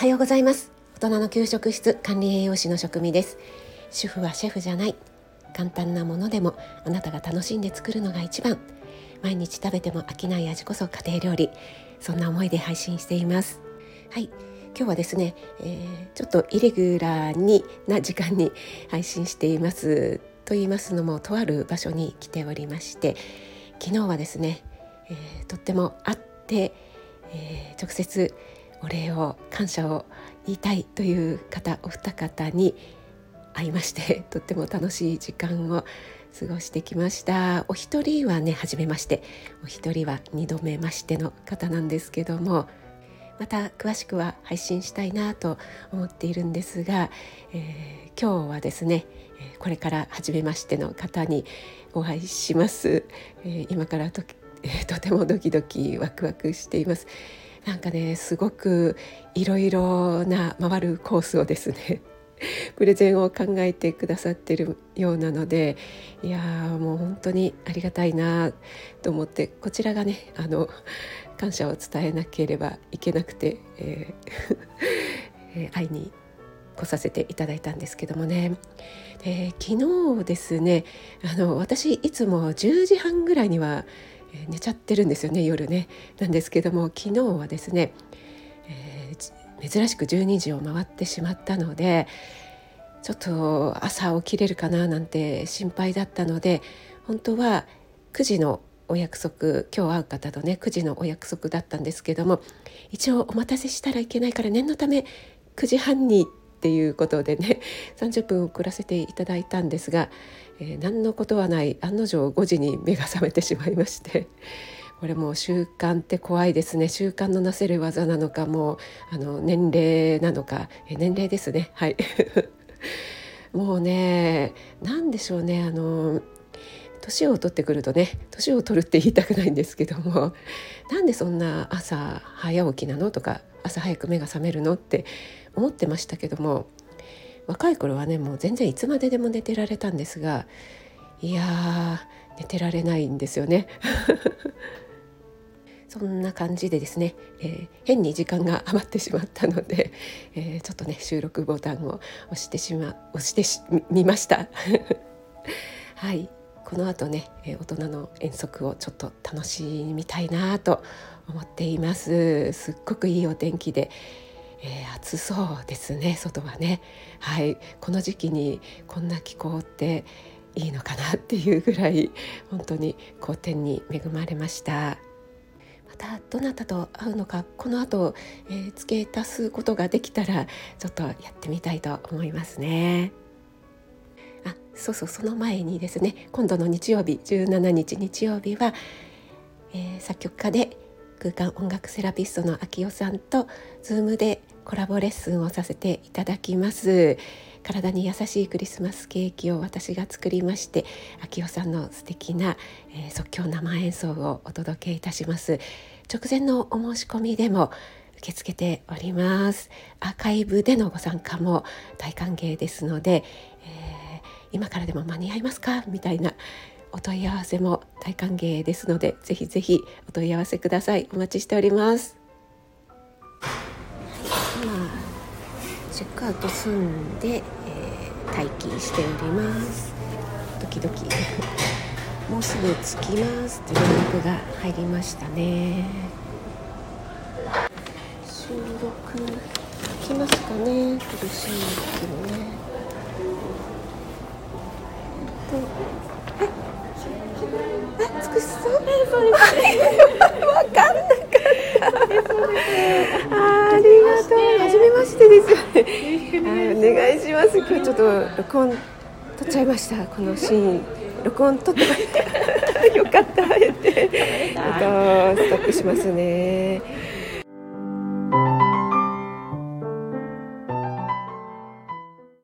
はようございます。大人の給食室管理栄養士の職味です。主婦はシェフじゃない。簡単なものでもあなたが楽しんで作るのが一番。毎日食べても飽きない味こそ家庭料理。そんな思いで配信しています。はい。今日はですね、えー、ちょっとイレギュラーにな時間に 配信しています。と言いますのもとある場所に来ておりまして昨日はですね、えー、とっても会って、えー、直接お礼を感謝を言いたいという方お二方に会いましてとっても楽しい時間を過ごしてきました。お一人はね初めましてお一人は2度目ましての方なんですけどもまた詳しくは配信したいなと思っているんですが、えー、今日はですねこれから初めましての方にお会いします、えー、今からと,、えー、とてもドキドキワクワクしています。なんかねすごくいろいろな回るコースをですね プレゼンを考えてくださってるようなのでいやもう本当にありがたいなと思ってこちらがねあの感謝を伝えなければいけなくて、えー、会いに来させていただいたんですけどもね、で昨日ですねあの私いつも10時半ぐらいにはえ寝ちゃってるんですよね夜ね。なんですけども昨日はですね、えー、珍しく12時を回ってしまったのでちょっと朝起きれるかななんて心配だったので本当は9時のお約束今日会う方とね9時のお約束だったんですけども一応お待たせしたらいけないから念のため9時半にっていうことでね 30分遅らせていただいたんですが、えー、何のことはない案の定5時に目が覚めてしまいまして これもう習慣って怖いですね。習慣のなせる技なのかもうあの年齢なのか、えー、年齢ですね。はい。もうね何でしょうね。あの年を取ってくるとね年を取るって言いたくないんですけどもなんでそんな朝早起きなのとか朝早く目が覚めるの？って思ってましたけども若い頃はねもう全然いつまででも寝てられたんですがいや寝てられないんですよね。そんな感じでですね、えー、変に時間が余ってしまったので、えー、ちょっとね収録ボタンを押してしま押してみました。はいこの後ね、え大人の遠足をちょっと楽しみたいなと思っています。すっごくいいお天気で、えー、暑そうですね外はね。はい。この時期にこんな気候っていいのかなっていうぐらい本当に好天に恵まれました。またどなたと会うのかこの後、えー、付け足すことができたらちょっとやってみたいと思いますね。あそうそうその前にですね今度の日曜日17日日曜日は、えー、作曲家で空間音楽セラピストの秋代さんと Zoom でコラボレッスンをさせていただきます。体に優しいクリスマスケーキを私が作りまして秋代さんの素敵な、えー、即興生演奏をお届けいたします。直前のお申し込みでも受け付けております。アーカイブでのご参加も大歓迎ですので、えー、今からでも間に合いますか？みたいなお問い合わせも大歓迎ですのでぜひぜひお問い合わせください。お待ちしております。今チェックアウト済んで、えー、待機しております。ドキドキ。もうすぐ着きますという連絡が入りましたね。収録来ますかね？苦しいけどね。とそう。です。わかんなかった。あありがとう。初めましてですよね。お願いします。今日ちょっと録音撮っちゃいました。このシーン。録音撮ってました。よかった。って。えっとストップしますね。